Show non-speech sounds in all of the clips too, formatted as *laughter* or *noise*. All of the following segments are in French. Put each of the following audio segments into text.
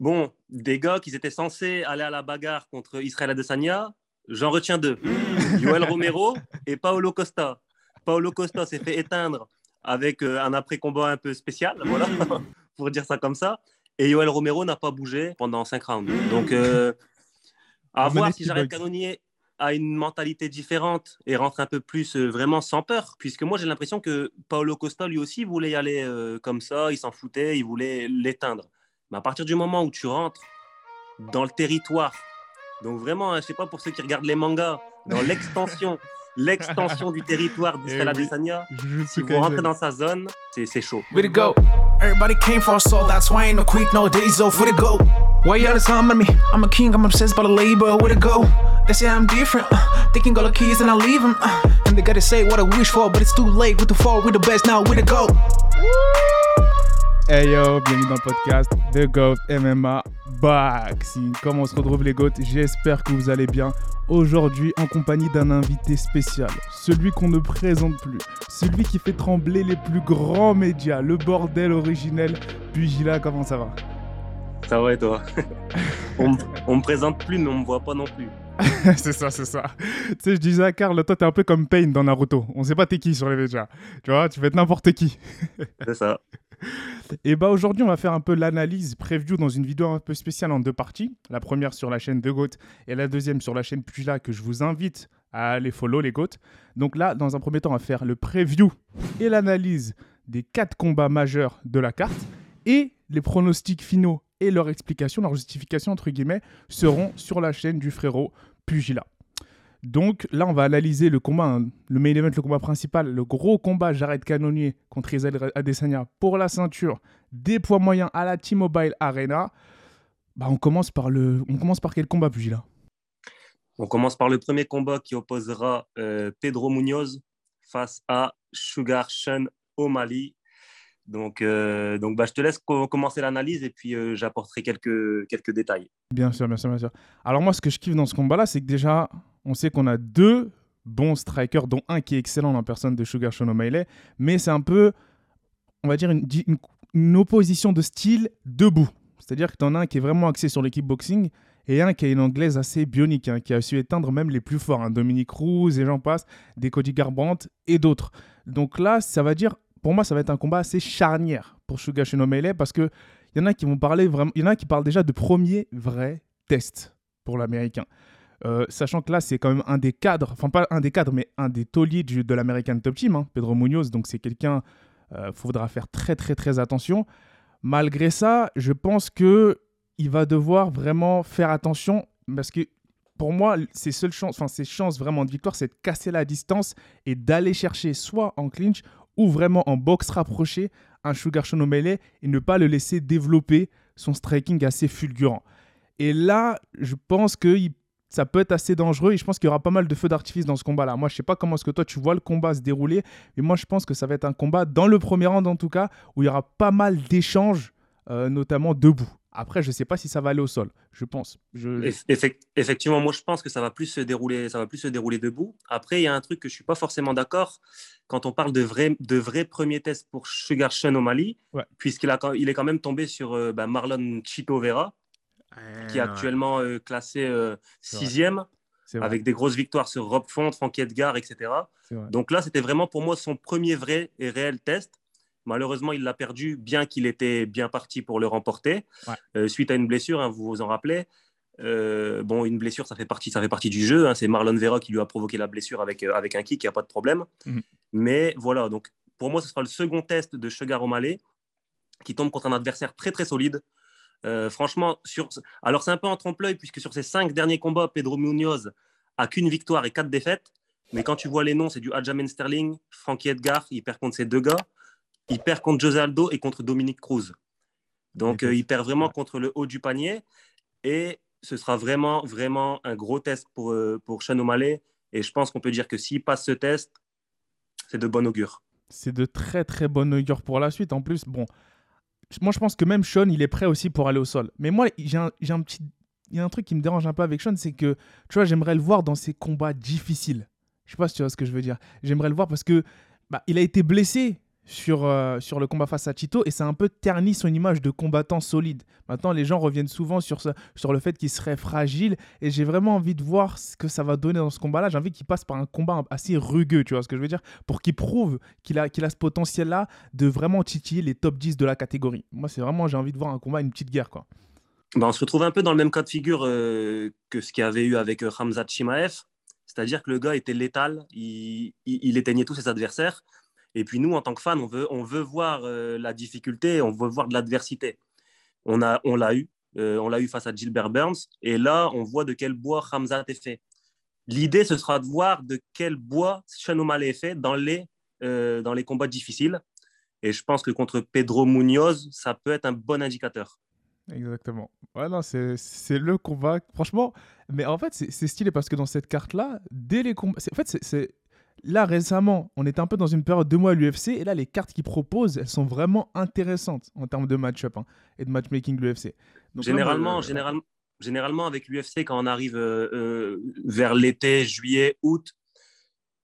Bon, des gars qui étaient censés aller à la bagarre contre Israël Adesanya, j'en retiens deux. *laughs* Joel Romero et Paolo Costa. Paolo Costa s'est fait éteindre avec euh, un après-combat un peu spécial, *laughs* voilà, *laughs* pour dire ça comme ça. Et Joel Romero n'a pas bougé pendant cinq rounds. Donc, euh, à voir si Jared Cannonier a une mentalité différente et rentre un peu plus euh, vraiment sans peur. Puisque moi, j'ai l'impression que Paolo Costa, lui aussi, voulait y aller comme ça, il s'en foutait, il voulait l'éteindre. Mais à partir du moment où tu rentres dans le territoire, donc vraiment, hein, je sais pas pour ceux qui regardent les mangas, dans l'extension *laughs* l'extension du territoire d'Israël eh Adesanya. Si vous rentrez dans sa zone, c'est chaud. We go. Everybody came for us, so that's why ain't no quick no days off. Where to go? Why you all the time on me? I'm a king, I'm obsessed by the labor. Where to go? They say I'm different. Uh, they can go the keys and I leave them. Uh, and they gotta say what I wish for, but it's too late. With the fall, we the best now. Where to go? Hey yo, bienvenue dans le podcast The GOAT MMA Boxing. Comment on se retrouve les GOAT J'espère que vous allez bien. Aujourd'hui en compagnie d'un invité spécial, celui qu'on ne présente plus, celui qui fait trembler les plus grands médias, le bordel originel. Pugila, comment ça va? Ça va et toi? *laughs* On, on me présente plus mais on me voit pas non plus. *laughs* c'est ça, c'est ça. Tu sais, je disais à Karl, toi, t'es un peu comme Pain dans Naruto. On sait pas t'es qui sur les médias. Tu vois, tu fais être n'importe qui. c'est ça. *laughs* Et bah aujourd'hui, on va faire un peu l'analyse preview dans une vidéo un peu spéciale en deux parties. La première sur la chaîne de Goat et la deuxième sur la chaîne Pugila que je vous invite à aller follow les Goat. Donc là, dans un premier temps, on va faire le preview et l'analyse des quatre combats majeurs de la carte et les pronostics finaux et leur explication, leur justification entre guillemets seront sur la chaîne du frérot Pugila. Donc là, on va analyser le combat, hein, le main event, le combat principal, le gros combat Jared Cannonier contre Israël Adesanya pour la ceinture des poids moyens à la T-Mobile Arena. Bah, on, commence par le... on commence par quel combat, Pugila? On commence par le premier combat qui opposera euh, Pedro Munoz face à Sugar Sean O'Malley. Donc, euh, donc bah, je te laisse commencer l'analyse et puis euh, j'apporterai quelques, quelques détails. Bien sûr, bien sûr, bien sûr. Alors moi, ce que je kiffe dans ce combat-là, c'est que déjà, on sait qu'on a deux bons strikers, dont un qui est excellent en personne de Sugar Sean O'Malley, mais c'est un peu, on va dire, une, opposition de style debout. C'est-à-dire que tu en as un qui est vraiment axé sur l'équipe boxing et un qui a une anglaise assez bionique, hein, qui a su éteindre même les plus forts, hein, Dominique Cruz et j'en passe, des Cody Garbrandt et d'autres. Donc là, ça va dire, pour moi, ça va être un combat assez charnière pour Sugar Sean O'Malley parce que il y en a qui vont parler vraiment, il y en a qui parlent déjà de premier vrai test pour l'américain. Euh, sachant que là, c'est quand même un des cadres, enfin pas un des cadres, mais un des tauliers de l'American Top Team, hein, Pedro Munoz. Donc c'est quelqu'un, euh, faudra faire très très très attention. Malgré ça, je pense que il va devoir vraiment faire attention parce que pour moi, ses seules chances, enfin ses chances vraiment de victoire, c'est de casser la distance et d'aller chercher soit en clinch ou vraiment en boxe rapproché un Sugar Sean O'Malley et ne pas le laisser développer son striking assez fulgurant. Et là, je pense qu'il ça peut être assez dangereux et je pense qu'il y aura pas mal de feux d'artifice dans ce combat-là. Moi, je sais pas comment est-ce que toi tu vois le combat se dérouler, mais moi je pense que ça va être un combat dans le premier round en tout cas où il y aura pas mal d'échanges, euh, notamment debout. Après, je sais pas si ça va aller au sol. Je pense. Je... Effectivement, moi je pense que ça va plus se dérouler, ça va plus se dérouler debout. Après, il y a un truc que je suis pas forcément d'accord quand on parle de vrais de vrai premiers tests pour Sugar Sean au Mali, puisqu'il a il est quand même tombé sur euh, bah, Marlon Chito Vera qui est actuellement euh, classé euh, sixième, avec des grosses victoires sur Rob Font, Frankie Edgar, etc. Donc là, c'était vraiment pour moi son premier vrai et réel test. Malheureusement, il l'a perdu, bien qu'il était bien parti pour le remporter, euh, suite à une blessure, hein, vous vous en rappelez. bon, une blessure, ça fait partie, ça fait partie du jeu. Hein. C'est Marlon Vera qui lui a provoqué la blessure avec, avec un kick, il n'y a pas de problème. Mhm. Mais voilà, donc pour moi, ce sera le second test de Sugar O'Malley, qui tombe contre un adversaire très très solide. Euh, franchement, sur... alors c'est un peu en trompe-l'œil, puisque sur ces cinq derniers combats, Pedro Munoz a qu'une victoire et quatre défaites. Mais quand tu vois les noms, c'est du Aljamain Sterling, Frankie Edgar, il perd contre ces deux gars. Il perd contre José Aldo et contre Dominique Cruz. Donc, euh, il perd vraiment contre le haut du panier. Et ce sera vraiment, vraiment un gros test pour, euh, pour Sean O'Malley. Et je pense qu'on peut dire que s'il passe ce test, c'est de bon augure. C'est de très, très bon augure pour la suite. En plus, bon, moi, je pense que même Sean, il est prêt aussi pour aller au sol. Mais moi, j'ai un, un, petit. Il y a un truc qui me dérange un peu avec Sean, c'est que, tu vois, j'aimerais le voir dans ses combats difficiles. Je sais pas si tu vois ce que je veux dire. J'aimerais le voir parce que bah, il a été blessé sur, euh, sur le combat face à Tito et ça a un peu terni son image de combattant solide. Maintenant, les gens reviennent souvent sur, sur le fait qu'il serait fragile et j'ai vraiment envie de voir ce que ça va donner dans ce combat-là. J'ai envie qu'il passe par un combat assez rugueux, tu vois ce que je veux dire, pour qu'il prouve qu'il a, qu'il a ce potentiel-là de vraiment titiller les top 10 de la catégorie. Moi, c'est vraiment, j'ai envie de voir un combat, une petite guerre, quoi. Bah, on se retrouve un peu dans le même cas de figure euh, que ce qu'il y avait eu avec euh, Hamza Chimaev. C'est-à-dire que le gars était létal, il, il éteignait tous ses adversaires. Et puis nous, en tant que fans, on veut, on veut voir euh, la difficulté, on veut voir de l'adversité. On, l'a eu, euh, on l'a eu face à Gilbert Burns, et là, on voit de quel bois Hamza est fait. L'idée, ce sera de voir de quel bois Sean est fait dans les, euh, dans les combats difficiles. Et je pense que contre Pedro Munoz, ça peut être un bon indicateur. Exactement. Ouais, c'est, le combat. Franchement, mais en fait, c'est, stylé parce que dans cette carte-là, dès les combats. En fait, c'est, Là, récemment, on était un peu dans une période de mois à l'UFC, et là, les cartes qu'ils proposent, elles sont vraiment intéressantes en termes de match-up hein, et de matchmaking de l'UFC. Généralement, généralement, généralement, avec l'UFC, quand on arrive euh, euh, vers l'été, juillet, août,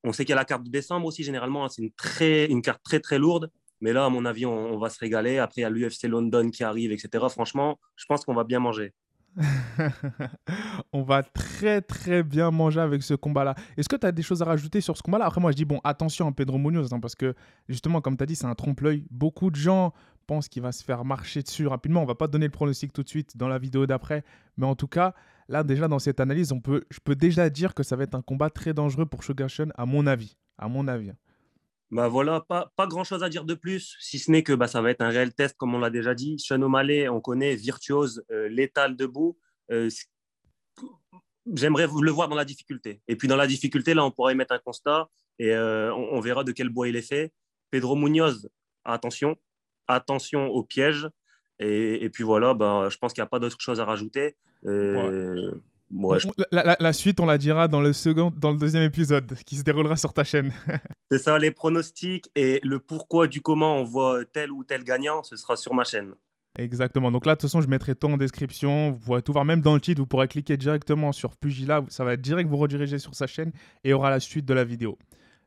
on sait qu'il y a la carte de décembre aussi, généralement, hein, c'est une, très, une carte très très lourde. Mais là, à mon avis, on, on va se régaler. Après, il y a l'UFC London qui arrive, etc. Franchement, je pense qu'on va bien manger. *laughs* on va très très bien manger avec ce combat-là. Est-ce que tu as des choses à rajouter sur ce combat-là? Après, moi, je dis, bon, attention à Pedro Munoz, hein, parce que justement, comme tu as dit, c'est un trompe-l'œil. Beaucoup de gens pensent qu'il va se faire marcher dessus rapidement. On va pas donner le pronostic tout de suite dans la vidéo d'après, mais en tout cas, là, déjà, dans cette analyse, on peut, je peux déjà dire que ça va être un combat très dangereux pour Shogashin, à mon avis. À mon avis. Bah voilà, pas, pas grand-chose à dire de plus, si ce n'est que bah, ça va être un réel test, comme on l'a déjà dit. Sean O'Malley, on connaît, virtuose, euh, létal debout. Euh, j'aimerais le voir dans la difficulté. Et puis dans la difficulté, là, on pourrait mettre un constat et euh, on, verra de quel bois il est fait. Pedro Munoz, attention, attention au piège. Et, puis voilà, bah, je pense qu'il n'y a pas d'autre chose à rajouter. La, suite, on la dira dans le second, dans le deuxième épisode qui se déroulera sur ta chaîne. *laughs* C'est ça, les pronostics et le pourquoi du comment on voit tel ou tel gagnant, ce sera sur ma chaîne. Exactement. Donc là, de toute façon, je mettrai tout en description. Vous pourrez tout voir, même dans le titre, vous pourrez cliquer directement sur Pugila. Ça va direct vous rediriger sur sa chaîne et il y aura la suite de la vidéo.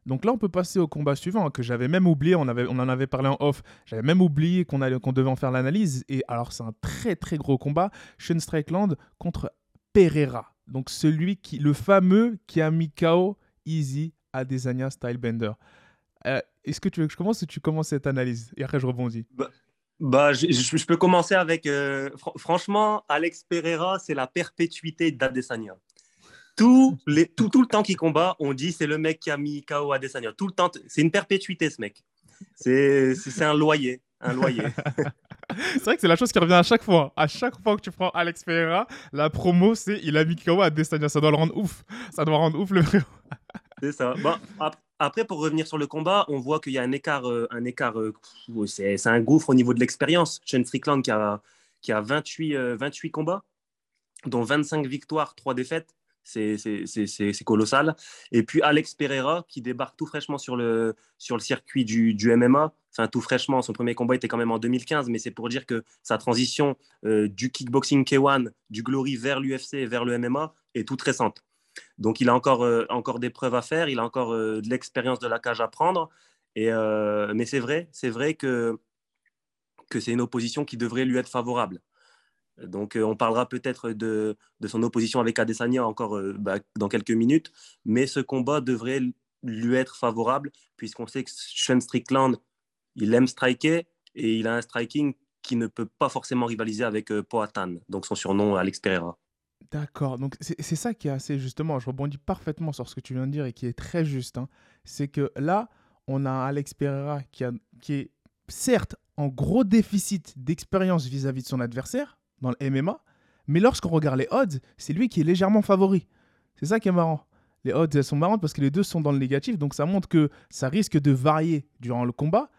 Donc là, on peut passer au combat suivant hein, que j'avais même oublié. On, avait, on en avait parlé en off. J'avais même oublié qu'on qu'on devait en faire l'analyse. Et alors, c'est un très très gros combat. Sean Strickland contre Pereira. Donc celui qui, le fameux qui a mis KO Easy Adesanya Stylebender. Euh, Est-ce que tu veux que je commence ou tu commences cette analyse? Et après, je rebondis. Bah, bah je, peux commencer avec. Euh, franchement, Alex Pereira, c'est la perpétuité d'Adesanya. Tout, les, tout, tout le temps qu'il combat, on dit c'est le mec qui a mis KO Adesanya. Tout le temps, c'est une perpétuité ce mec. C'est un loyer. Un loyer. *laughs* c'est vrai que c'est la chose qui revient à chaque fois. À chaque fois que tu prends Alex Pereira, la promo, c'est il a mis KO à Desania. Ça doit le rendre ouf. Ça doit rendre ouf le frérot. c'est ça. Bon, après, pour revenir sur le combat, on voit qu'il y a un écart. Euh, un écart euh, c'est un gouffre au niveau de l'expérience. Shane Strickland qui a, qui a 28, 28 euh, combats, dont 25 victoires, 3 défaites c'est colossal. Et puis Alex Pereira qui débarque tout fraîchement sur le, sur le circuit du, du MMA. Enfin, tout fraîchement, son premier combat était quand même en 2015, mais c'est pour dire que sa transition euh, du kickboxing K1, du Glory vers l'UFC et vers le MMA est toute récente. Donc il a encore, euh, encore des preuves à faire, il a encore euh, de l'expérience de la cage à prendre. Et, mais c'est vrai, c'est vrai que, que c'est une opposition qui devrait lui être favorable. Donc, euh, on parlera peut-être de, son opposition avec Adesanya encore euh, bah, dans quelques minutes, mais ce combat devrait lui être favorable, puisqu'on sait que Sean Strickland, il aime striker et il a un striking qui ne peut pas forcément rivaliser avec euh, Poatan, donc son surnom Alex Pereira. D'accord, donc c'est ça qui est assez justement, je rebondis parfaitement sur ce que tu viens de dire et qui est très juste. Hein. C'est que là, on a Alex Pereira qui, qui est certes en gros déficit d'expérience vis-à-vis de son adversaire, dans le MMA. Mais lorsqu'on regarde les odds, c'est lui qui est légèrement favori. C'est ça qui est marrant. Les odds, elles sont marrantes parce que les deux sont dans le négatif. Donc ça montre que ça risque de varier durant le combat.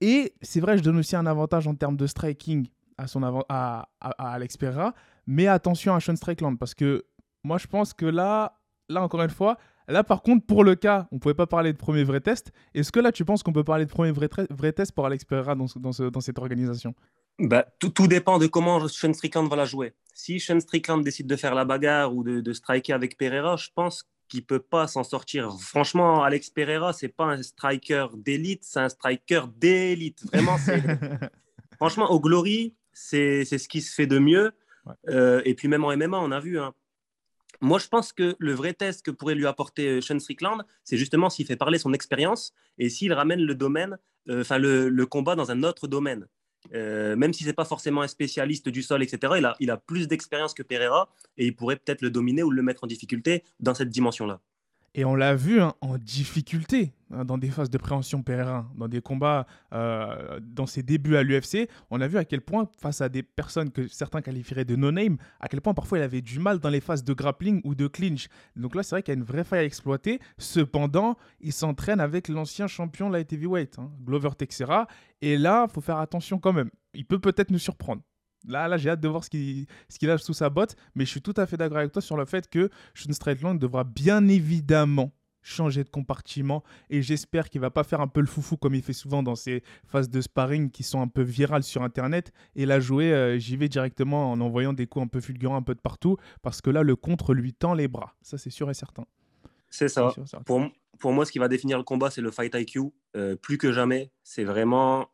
Et c'est vrai, je donne aussi un avantage en termes de striking à, son à, à, Alex Pereira. Mais attention à Sean Strickland parce que moi, je pense que là, là encore une fois, là par contre, pour le cas, on ne pouvait pas parler de premier vrai test. Est-ce que là, tu penses qu'on peut parler de premier vrai, vrai test pour Alex Pereira dans, dans cette organisation? Bah, tout, tout, dépend de comment Sean Strickland va la jouer. Si Sean Strickland décide de faire la bagarre ou de, de striker avec Pereira, je pense qui peut pas s'en sortir. Franchement, Alex Pereira, c'est pas un striker d'élite, c'est un striker d'élite. Vraiment, *laughs* franchement, au Glory, c'est ce qui se fait de mieux. Euh, et puis même en MMA, on a vu. Hein. Moi, je pense que le vrai test que pourrait lui apporter euh, Sean Strickland, c'est justement s'il fait parler son expérience et s'il ramène le domaine, euh, enfin le, le, combat dans un autre domaine. Même si c'est pas forcément un spécialiste du sol, etc., il a, il a plus d'expérience que Pereira et il pourrait peut-être le dominer ou le mettre en difficulté dans cette dimension-là. Et on l'a vu hein, en difficulté hein, dans des phases de préhension Pereira, dans des combats, euh, dans ses débuts à l'UFC. On a vu à quel point, face à des personnes que certains qualifieraient de no-name, à quel point parfois il avait du mal dans les phases de grappling ou de clinch. Donc là, c'est vrai qu'il y a une vraie faille à exploiter. Cependant, il s'entraîne avec l'ancien champion light heavyweight, hein, Glover Texera. Et là, il faut faire attention quand même. Il peut peut-être nous surprendre. Là, là j'ai hâte de voir ce qu'il ce a sous sa botte, mais je suis tout à fait d'accord avec toi sur le fait que Sean Strickland devra bien évidemment changer de compartiment et j'espère qu'il va pas faire un peu le foufou comme il fait souvent dans ses phases de sparring qui sont un peu virales sur internet et la jouer euh, j'y vais directement en envoyant des coups un peu fulgurants un peu de partout parce que là le contre lui tend les bras. Ça c'est sûr et certain. C'est ça. Pour, pour moi ce qui va définir le combat c'est le fight IQ euh, plus que jamais c'est vraiment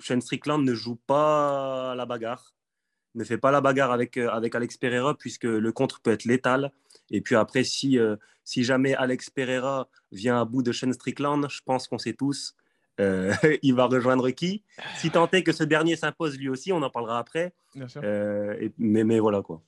Shane Strickland ne joue pas la bagarre, ne fait pas la bagarre avec, euh, avec Alex Pereira, puisque le contre peut être létal. Et puis après, si, euh, si jamais Alex Pereira vient à bout de Shane Strickland, je pense qu'on sait tous, euh, *laughs* il va rejoindre qui Si tant est que ce dernier s'impose lui aussi, on en parlera après. mais, mais voilà quoi.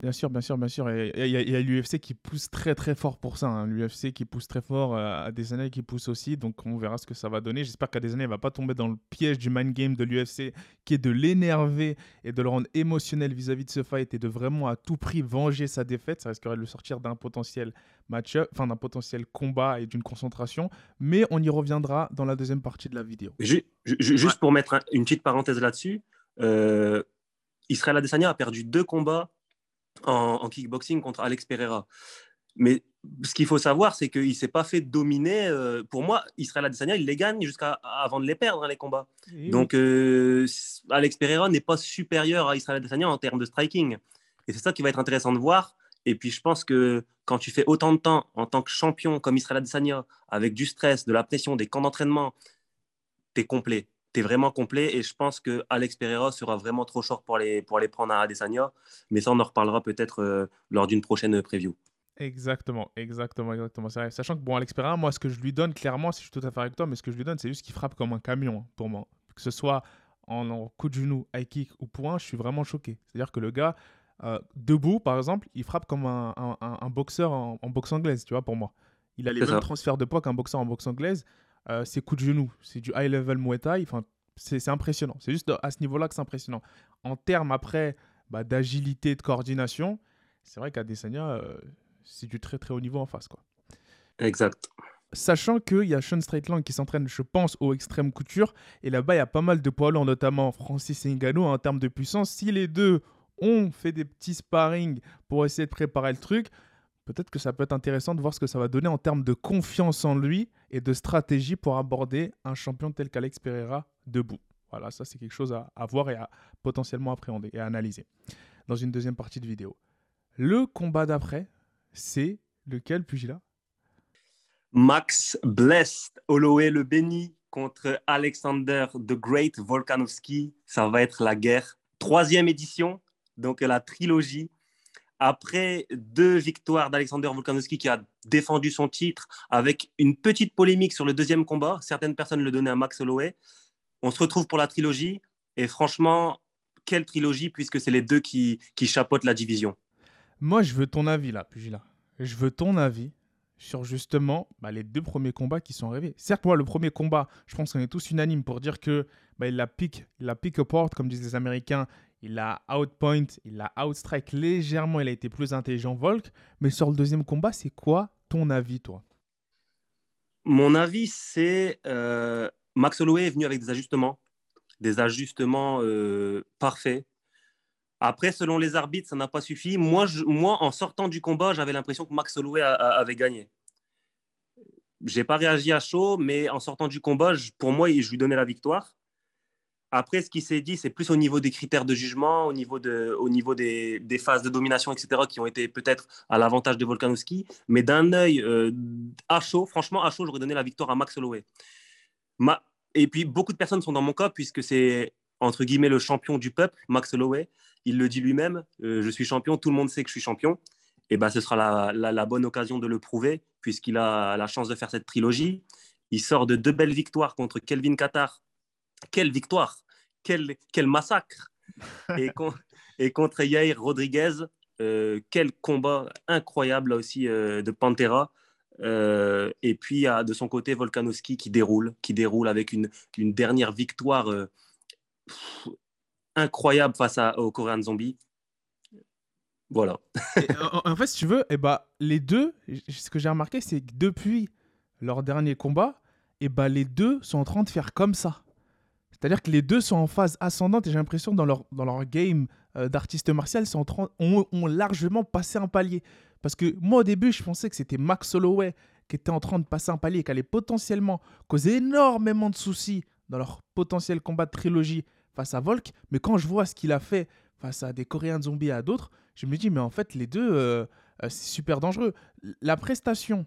Bien sûr, bien sûr, bien sûr. Et il y a, l'UFC qui pousse très très fort pour ça. Hein. L'UFC qui pousse très fort, euh, à des années qui pousse aussi. Donc on verra ce que ça va donner. J'espère qu'à des années, il va pas tomber dans le piège du mind game de l'UFC qui est de l'énerver et de le rendre émotionnel vis-à-vis de ce fight et de vraiment à tout prix venger sa défaite. Ça risquerait de le sortir d'un potentiel match enfin d'un potentiel combat et d'une concentration. Mais on y reviendra dans la deuxième partie de la vidéo. Juste pour mettre une petite parenthèse là-dessus, euh, Israël Adesanya a perdu deux combats en, kickboxing contre Alex Pereira. Mais ce qu'il faut savoir, c'est qu'il ne s'est pas fait dominer. Euh, pour moi, Israël Adesanya, il les gagne jusqu'à avant de les perdre, hein, les combats. Donc, euh, Alex Pereira n'est pas supérieur à Israël Adesanya en termes de striking. Et c'est ça qui va être intéressant de voir. Et puis, je pense que quand tu fais autant de temps en tant que champion comme Israël Adesanya, avec du stress, de la pression, des camps d'entraînement, tu es complet tu es vraiment complet et je pense que Alex Pereira sera vraiment trop short pour les, pour les prendre à Adesanya. Mais ça, on en reparlera peut-être euh, lors d'une prochaine preview. Exactement, exactement, exactement. Sachant que, bon, Alex Pereira, moi, ce que je lui donne, clairement, si je suis tout à fait avec toi, mais ce que je lui donne, c'est juste qu'il frappe comme un camion, hein, pour moi. Que ce soit en, coup de genou, high kick ou point, je suis vraiment choqué. C'est-à-dire que le gars, euh, debout, par exemple, il frappe comme un, un, boxeur en, boxe anglaise, tu vois, pour moi. Il a les mêmes transferts de poids qu'un boxeur en boxe anglaise. Euh, c'est coup de genou, c'est du high level Muay Thai. Enfin, c'est impressionnant. C'est juste à ce niveau-là que c'est impressionnant. En termes après bah, d'agilité, de coordination, c'est vrai qu'Adesanya, euh, c'est du très très haut niveau en face. Quoi. Exact. Sachant qu'il y a Sean Strickland qui s'entraîne, je pense, au extrême couture. Et là-bas, il y a pas mal de poids lourds, notamment Francis Ngannou, en termes de puissance. Si les deux ont fait des petits sparring pour essayer de préparer le truc, peut-être que ça peut être intéressant de voir ce que ça va donner en termes de confiance en lui et de stratégie pour aborder un champion tel qu'Alex Pereira debout. Voilà, ça c'est quelque chose à, voir et à potentiellement appréhender et à analyser dans une deuxième partie de vidéo. Le combat d'après, c'est lequel, Pugila? Max Blessed, Holloway le béni contre Alexander the Great Volkanovski. Ça va être la guerre. Troisième édition, donc la trilogie après deux victoires d'Alexander Volkanovski qui a défendu son titre avec une petite polémique sur le deuxième combat, certaines personnes le donnaient à Max Holloway. On se retrouve pour la trilogie et franchement, quelle trilogie puisque c'est les deux qui, qui chapeautent la division. Moi, je veux ton avis là, Pugila. Je veux ton avis sur justement bah, les deux premiers combats qui sont arrivés. Certes, moi, le premier combat, je pense qu'on est tous unanimes pour dire que bah, il la il la pick apart, comme disent les Américains il a outpoint, il a outstrike légèrement, il a été plus intelligent Volk. Mais sur le deuxième combat, c'est quoi ton avis, toi? Mon avis, c'est euh, Max Holloway est venu avec des ajustements, des ajustements euh, parfaits. Après, selon les arbitres, ça n'a pas suffi. Moi, en sortant du combat, j'avais l'impression que Max Holloway avait gagné. J'ai pas réagi à chaud, mais en sortant du combat, pour moi, je lui donnais la victoire. Après, ce qui s'est dit, c'est plus au niveau des critères de jugement, au niveau, de, au niveau des, phases de domination, etc., qui ont été peut-être à l'avantage de Volkanovski. Mais d'un œil euh, à chaud, franchement, à chaud, j'aurais donné la victoire à Max Holloway. Et puis, beaucoup de personnes sont dans mon cas, puisque c'est, entre guillemets, le champion du peuple, Max Holloway. Il le dit lui-même, euh, je suis champion, tout le monde sait que je suis champion. Et ben, ce sera la, la, la bonne occasion de le prouver, puisqu'il a la chance de faire cette trilogie. Il sort de deux belles victoires contre Kelvin Qatar quelle victoire, quel, quel massacre. et, *laughs* et, contre Yair Rodriguez, euh, quel combat incroyable là aussi euh, de Pantera. Euh, et puis de son côté Volkanovski qui déroule, qui déroule avec une, une dernière victoire incroyable face à, au Korean Zombie. Voilà. en, fait, si tu veux, et eh bah, les deux, ce que j'ai remarqué, c'est que depuis leur dernier combat, et eh bah, les deux sont en train de faire comme ça. C'est-à-dire que les deux sont en phase ascendante et j'ai l'impression dans leur, dans leur game euh, d'artiste martial, ils ont, ont, largement passé un palier. Parce que moi, au début, je pensais que c'était Max Holloway qui était en train de passer un palier qui allait potentiellement causer énormément de soucis dans leur potentiel combat de trilogie face à Volk. Mais quand je vois ce qu'il a fait face à des Coréens zombies et à d'autres, je me dis, mais en fait, les deux, euh, euh, c'est super dangereux. La prestation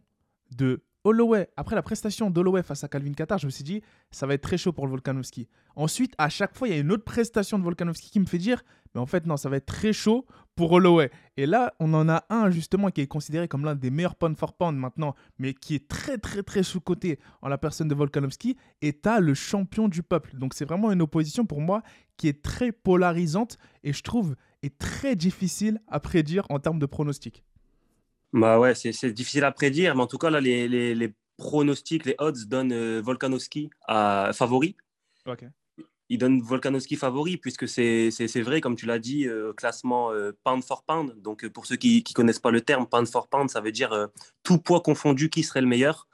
de Holloway, après la prestation d'Holloway face à Calvin Qatar, je me suis dit, ça va être très chaud pour le Volkanovski. Ensuite, à chaque fois, il y a une autre prestation de Volkanovski qui me fait dire, mais en fait, non, ça va être très chaud pour Holloway. Et là, on en a un justement qui est considéré comme l'un des meilleurs pound for pound maintenant, mais qui est très, très, très sous-coté en la personne de Volkanovski. Et tu le champion du peuple. Donc, c'est vraiment une opposition pour moi qui est très polarisante et je trouve est très difficile à prédire en termes de pronostic. Bah ouais, c'est difficile à prédire, mais en tout cas, là, les, les, les pronostics, les odds donnent euh, Volkanovski à favori. Ok. Ils donnent Volkanovski favori, puisque c'est vrai, comme tu l'as dit, euh, classement euh, pound for pound. Donc, pour ceux qui ne connaissent pas le terme, pound for pound, ça veut dire tout poids confondu, qui serait le meilleur.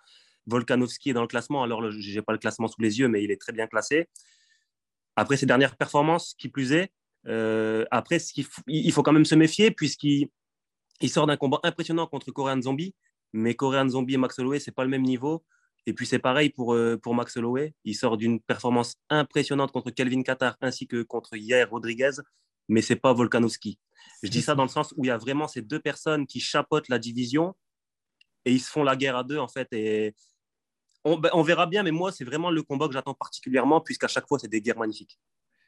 Volkanovski est dans le classement, alors je n'ai pas le classement sous les yeux, mais il est très bien classé. Après ses dernières performances, qui plus est, après, ce il, il faut quand même se méfier, puisqu'il il sort d'un combat impressionnant contre Korean Zombie, mais Korean Zombie et Max Holloway, c'est pas le même niveau. Et puis c'est pareil pour, euh, pour Max Holloway. Il sort d'une performance impressionnante contre Kelvin Qatar ainsi que contre Yair Rodriguez, mais c'est pas Volkanovski. Je dis ça dans le sens où il y a vraiment ces deux personnes qui chapotent la division et ils se font la guerre à deux en fait. Et on, ben, on verra bien, mais moi c'est vraiment le combat que j'attends particulièrement puisqu'à chaque fois c'est des guerres magnifiques.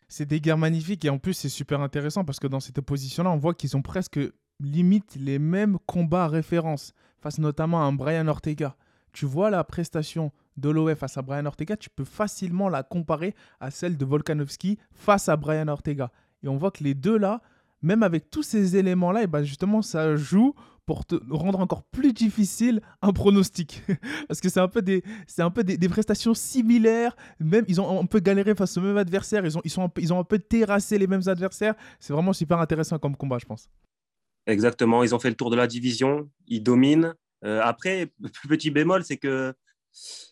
C'est des guerres magnifiques et en plus c'est super intéressant parce que dans cette opposition-là, on voit qu'ils ont presque limite les mêmes combats à référence, face notamment à un Brian Ortega. Tu vois la prestation d'Holloway face à Brian Ortega, tu peux facilement la comparer à celle de Volkanovski face à Brian Ortega. Et on voit que les deux là, même avec tous ces éléments-là, et ben justement, ça joue pour te rendre encore plus difficile un pronostic. *laughs* Parce que c'est un peu, des, c'est un peu des, prestations similaires. Même, ils ont un peu galéré face au même adversaire. Ils ont, ils, sont ils ont un peu terrassé les mêmes adversaires. C'est vraiment super intéressant comme combat, je pense. Exactement, ils ont fait le tour de la division, ils dominent. Euh, après, *laughs* petit bémol, c'est que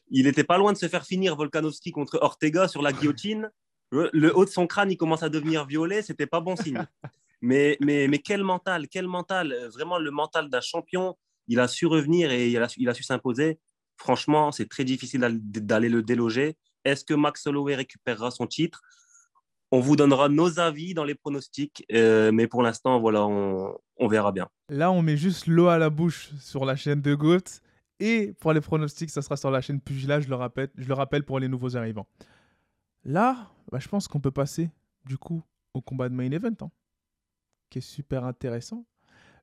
il n'était pas loin de se faire finir Volkanovski contre Ortega sur la guillotine. Le, haut de son crâne, il commence à devenir violet, c'était pas bon signe. *laughs* Mais, mais, mais quel mental, quel mental, vraiment le mental d'un champion. Il a su revenir et il a, il a su s'imposer. Franchement, c'est très difficile d'aller le déloger. Est-ce que Max Holloway récupérera son titre? On vous donnera nos avis dans les pronostics, euh, mais pour l'instant, voilà, on, verra bien. Là, on met juste l'eau à la bouche sur la chaîne de Goat. Et pour les pronostics, ça sera sur la chaîne Pugila, je le rappelle, je le rappelle pour les nouveaux arrivants. Là, bah, je pense qu'on peut passer, du coup, au combat de main event, hein, qui est super intéressant.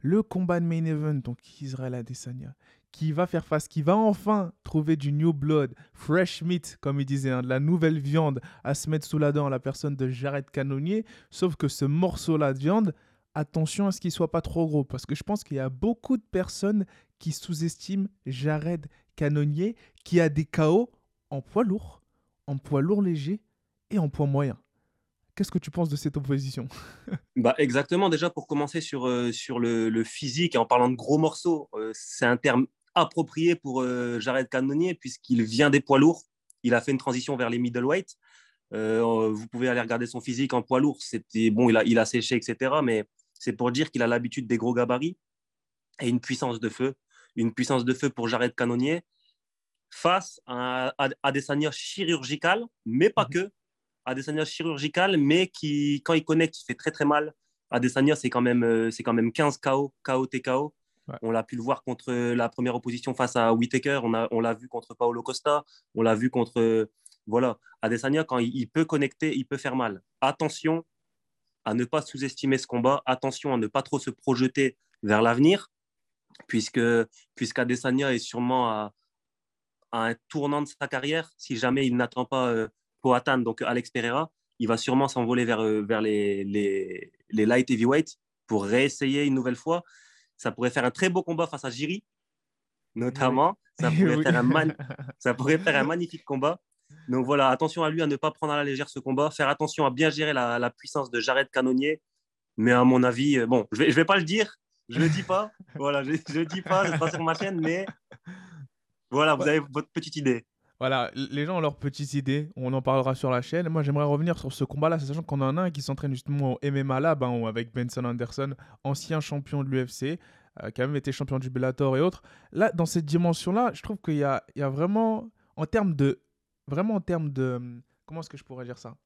Le combat de main event, donc Israël Adesanya, qui va faire face, qui va enfin trouver du new blood, fresh meat, comme il disait, hein, de la nouvelle viande à se mettre sous la dent à la personne de Jared Canonnier. Sauf que ce morceau-là de viande, attention à ce qu'il soit pas trop gros, parce que je pense qu'il y a beaucoup de personnes qui sous-estiment Jared Canonnier, qui a des KO en poids lourd, en poids lourd léger et en poids moyen. Qu'est-ce que tu penses de cette opposition? *laughs* Bah Exactement, déjà pour commencer sur, euh, sur le, physique, en parlant de gros morceaux, euh, c'est un terme approprié pour euh, Jared Cannonier puisqu'il vient des poids lourds. Il a fait une transition vers les middleweight. Euh, vous pouvez aller regarder son physique en poids lourd. C'était bon, il a, il a séché, etc. Mais c'est pour dire qu'il a l'habitude des gros gabarits et une puissance de feu. Une puissance de feu pour Jared Cannonier face à, à, des seigneurs chirurgicales, mais pas mhm. que, Adesanya chirurgical, mais qui, quand il connecte, il fait très très mal. Adesanya, c'est quand, même, c'est quand même 15 KO, KO, TKO. On l'a pu le voir contre la première opposition face à Whitaker. On, a, on l'a vu contre Paolo Costa. On l'a vu contre. Voilà. Adesanya, quand il, peut connecter, il peut faire mal. Attention à ne pas sous-estimer ce combat. Attention à ne pas trop se projeter vers l'avenir, puisque puisqu'Adesanya est sûrement à, un tournant de sa carrière. Si jamais il n'attend pas euh, Poatan, donc Alex Pereira, il va sûrement s'envoler vers, euh, vers les, les, les light heavyweights pour réessayer une nouvelle fois. Ça pourrait faire un très beau combat face à Jiri, notamment. Ça, pourrait *laughs* faire un *laughs* ça pourrait faire un magnifique combat. Donc voilà, attention à lui à ne pas prendre à la légère ce combat. Faire attention à bien gérer la, la puissance de Jared Canonnier. Mais à mon avis, euh, bon, je ne vais, je vais pas le dire. Je ne le dis pas. voilà, je ne le dis pas. Ce pas sur ma chaîne. Mais voilà, vous avez votre petite idée. Voilà, les gens ont leurs petites idées, on en parlera sur la chaîne. Moi, j'aimerais revenir sur ce combat-là, sachant qu'on en a un qui s'entraîne justement au MMA Lab, hein, avec Benson Anderson, ancien champion de l'UFC, euh, qui a même été champion du Bellator et autres. Là, dans cette dimension-là, je trouve qu'il y a, y a vraiment, en termes de, vraiment en termes de, comment est-ce que je pourrais dire ça?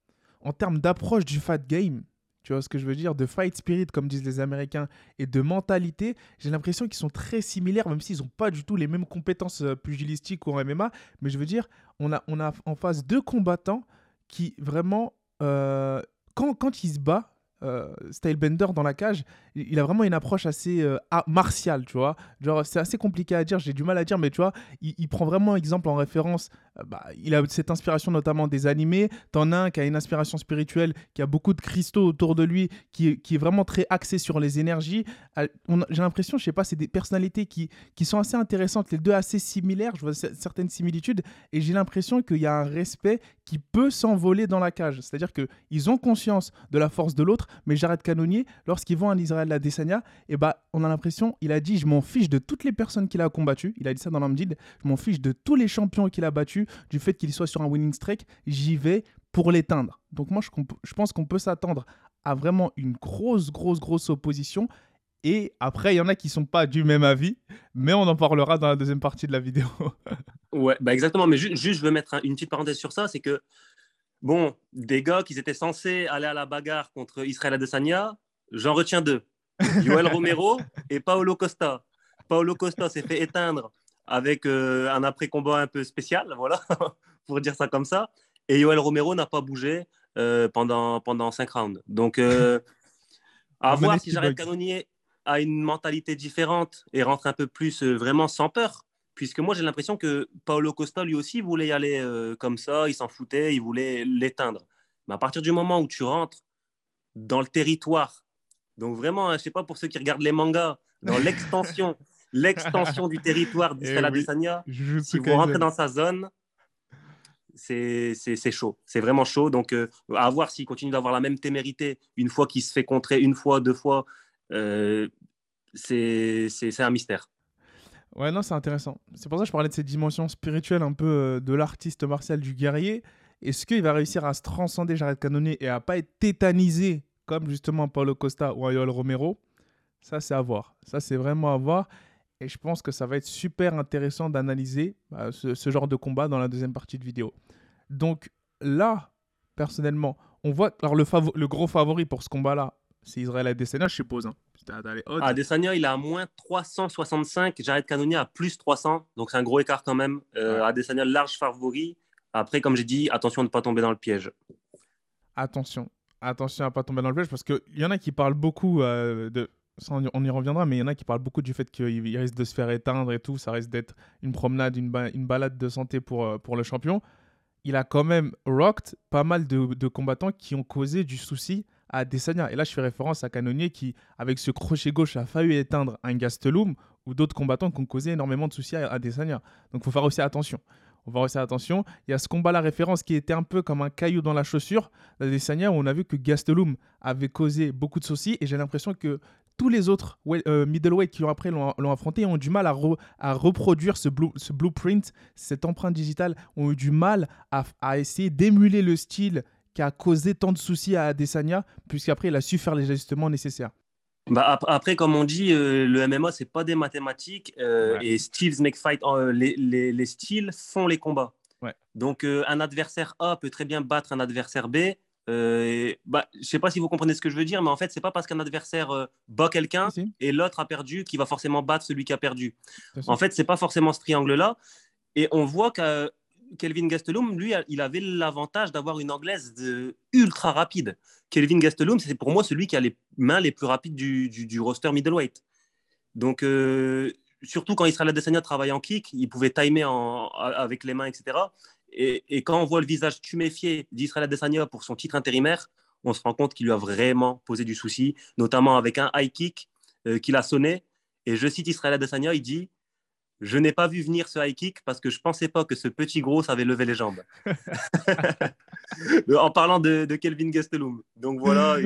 En termes d'approche du fat game, tu vois ce que je veux dire? De fight spirit, comme disent les Américains, et de mentalité, j'ai l'impression qu'ils sont très similaires, même s'ils n'ont pas du tout les mêmes compétences euh, pugilistiques ou en MMA. Mais je veux dire, on a, on a en face deux combattants qui vraiment, euh, quand, quand ils se battent, euh, Stylebender dans la cage, il a vraiment une approche assez euh, martiale, tu vois. Genre, c'est assez compliqué à dire, j'ai du mal à dire, mais tu vois, il, prend vraiment exemple en référence. Euh, bah, il a cette inspiration notamment des animés. T'en as un qui a une inspiration spirituelle, qui a beaucoup de cristaux autour de lui, qui, est vraiment très axé sur les énergies. J'ai l'impression, je sais pas, c'est des personnalités qui, qui sont assez intéressantes, les deux assez similaires, je vois certaines similitudes, et j'ai l'impression qu'il y a un respect qui peut s'envoler dans la cage. C'est-à-dire qu'ils ont conscience de la force de l'autre, mais Jared Canonnier, lorsqu'ils vont en Israël la Desania, bah, on a l'impression, il a dit Je m'en fiche de toutes les personnes qu'il a combattues. Il a dit ça dans l'Amdid Je m'en fiche de tous les champions qu'il a battus, du fait qu'il soit sur un winning streak. J'y vais pour l'éteindre. Donc, moi, je, je pense qu'on peut s'attendre à vraiment une grosse, grosse, grosse opposition. Et après, il y en a qui sont pas du même avis, mais on en parlera dans la deuxième partie de la vidéo. *laughs* ouais, bah exactement. Mais juste, je veux mettre une petite parenthèse sur ça, c'est que Bon, des gars qui étaient censés aller à la bagarre contre Israël Adesanya, j'en retiens deux. Joel *laughs* Romero et Paolo Costa. Paolo Costa s'est fait éteindre avec euh, un après-combat un peu spécial, voilà, *laughs* pour dire ça comme ça. Et Joel Romero n'a pas bougé euh, pendant, pendant cinq rounds. Donc, euh, *laughs* à voir si Jared Canonier a une mentalité différente et rentre un peu plus vraiment sans peur puisque moi j'ai l'impression que Paolo Costa lui aussi voulait y aller comme ça, il s'en foutait, il voulait l'éteindre. Mais à partir du moment où tu rentres dans le territoire, donc vraiment, hein, je sais pas pour ceux qui regardent les mangas, dans l'extension, *laughs* l'extension du territoire eh si vous rentrez dans sa zone, c'est chaud, c'est vraiment chaud. Donc euh, à voir s'il continue d'avoir la même témérité une fois qu'il se fait contrer, une fois, deux fois, euh, c'est un mystère. Ouais, non, c'est intéressant. C'est pour ça que je parlais de cette dimension spirituelle un peu euh, de l'artiste martial, du guerrier. Est-ce qu'il va réussir à se transcender Jared Cannonier et à pas être tétanisé comme justement Paulo Costa ou Ayol Romero Ça, c'est à voir. Ça, c'est vraiment à voir. Et je pense que ça va être super intéressant d'analyser bah, ce, genre de combat dans la deuxième partie de vidéo. Donc là, personnellement, on voit. Alors, le, le gros favori pour ce combat-là, c'est Israël Adesanya, je suppose. Hein. Adesanya, il a à moins 365. Jared Cannonier à plus 300. Donc, c'est un gros écart quand même. Euh, Adesanya, large favori. Après, comme j'ai dit, attention de ne pas tomber dans le piège. Attention. Attention à pas tomber dans le piège parce qu'il y en a qui parlent beaucoup euh, de. on y reviendra, mais il y en a qui parlent beaucoup du fait qu'il risque de se faire éteindre et tout. Ça risque d'être une promenade, une, balade de santé pour, euh, pour le champion. Il a quand même rocked pas mal de, combattants qui ont causé du souci à Desania. Et là, je fais référence à Canonier qui, avec ce crochet gauche, a failli éteindre un Gastelum ou d'autres combattants qui ont causé énormément de soucis à, Desania. Donc, il faut faire aussi attention. On va aussi attention. Il y a ce combat la référence qui était un peu comme un caillou dans la chaussure d'Adesanya où on a vu que Gastelum avait causé beaucoup de soucis et j'ai l'impression que tous les autres euh, middleweight qui l'ont après l'ont affronté ont du mal à, reproduire ce, ce, blueprint, cette empreinte digitale, ont eu du mal à, à essayer d'émuler le style qui a causé tant de soucis à Adesanya, puisqu'après, il a su faire les ajustements nécessaires bah, après, comme on dit, euh, le MMA, c'est pas des mathématiques. Euh, et styles make fight. Euh, les, les, les, styles font les combats. Donc, un adversaire A peut très bien battre un adversaire B. Euh, bah, je ne sais pas si vous comprenez ce que je veux dire, mais en fait, c'est pas parce qu'un adversaire bat quelqu'un et l'autre a perdu qu'il va forcément battre celui qui a perdu. En fait, c'est pas forcément ce triangle-là. Et on voit que Kelvin Gastelum, lui, il avait l'avantage d'avoir une anglaise ultra rapide. Kelvin Gastelum, c'est pour moi celui qui a les mains les plus rapides du, roster middleweight. Donc, euh, surtout quand Israël Adesanya travaillait en kick, il pouvait timer avec les mains, etc. Et, et, quand on voit le visage tuméfié d'Israël Adesanya pour son titre intérimaire, on se rend compte qu'il lui a vraiment posé du souci, notamment avec un high kick euh, qu'il a sonné. Et je cite Israël Adesanya, il dit Je n'ai pas vu venir ce high kick parce que je ne pensais pas que ce petit gros savait lever les jambes. *laughs* en parlant de, de, Kelvin Gastelum. Donc voilà,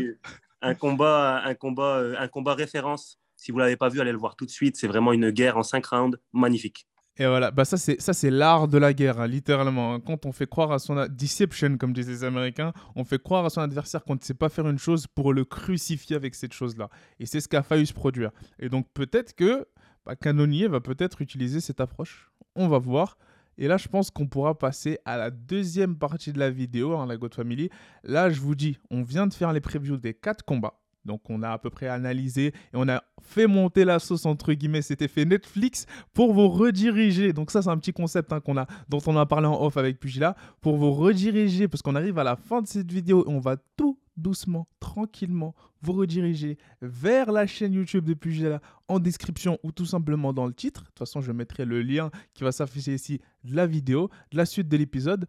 un combat, un, combat, un combat référence si vous ne l'avez pas vu, allez le voir tout de suite. C'est vraiment une guerre en cinq rounds magnifique. Et voilà, bah ça c'est ça c'est l'art de la guerre, hein, littéralement. Hein. Quand on fait croire à son deception, comme disent les Américains, on fait croire à son adversaire qu'on ne sait pas faire une chose pour le crucifier avec cette chose-là. Et c'est ce qu'a failli se produire. Et donc peut-être que bah, Canonier va peut-être utiliser cette approche. On va voir. Et là, je pense qu'on pourra passer à la deuxième partie de la vidéo, hein, la God Family. Là, je vous dis, on vient de faire les previews des quatre combats. Donc on a à peu près analysé et on a fait monter la sauce entre guillemets, cet effet Netflix pour vous rediriger. Donc ça c'est un petit concept hein, qu'on a, dont on a parlé en off avec Pugila, pour vous rediriger, parce qu'on arrive à la fin de cette vidéo et on va tout doucement, tranquillement vous rediriger vers la chaîne YouTube de Pugila en description ou tout simplement dans le titre. De toute façon je mettrai le lien qui va s'afficher ici de la vidéo, de la suite de l'épisode.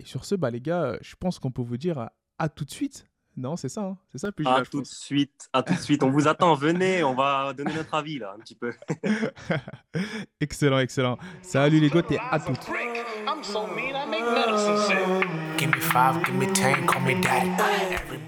Et sur ce, bah les gars, je pense qu'on peut vous dire à tout de suite non, c'est ça, hein. c'est ça. Puis à tout de suite, à tout de suite. On vous attend, venez, on va donner notre avis là, un petit peu. *laughs* excellent, excellent. Salut les gars, et à toutes. Give me five, give me ten, call me daddy.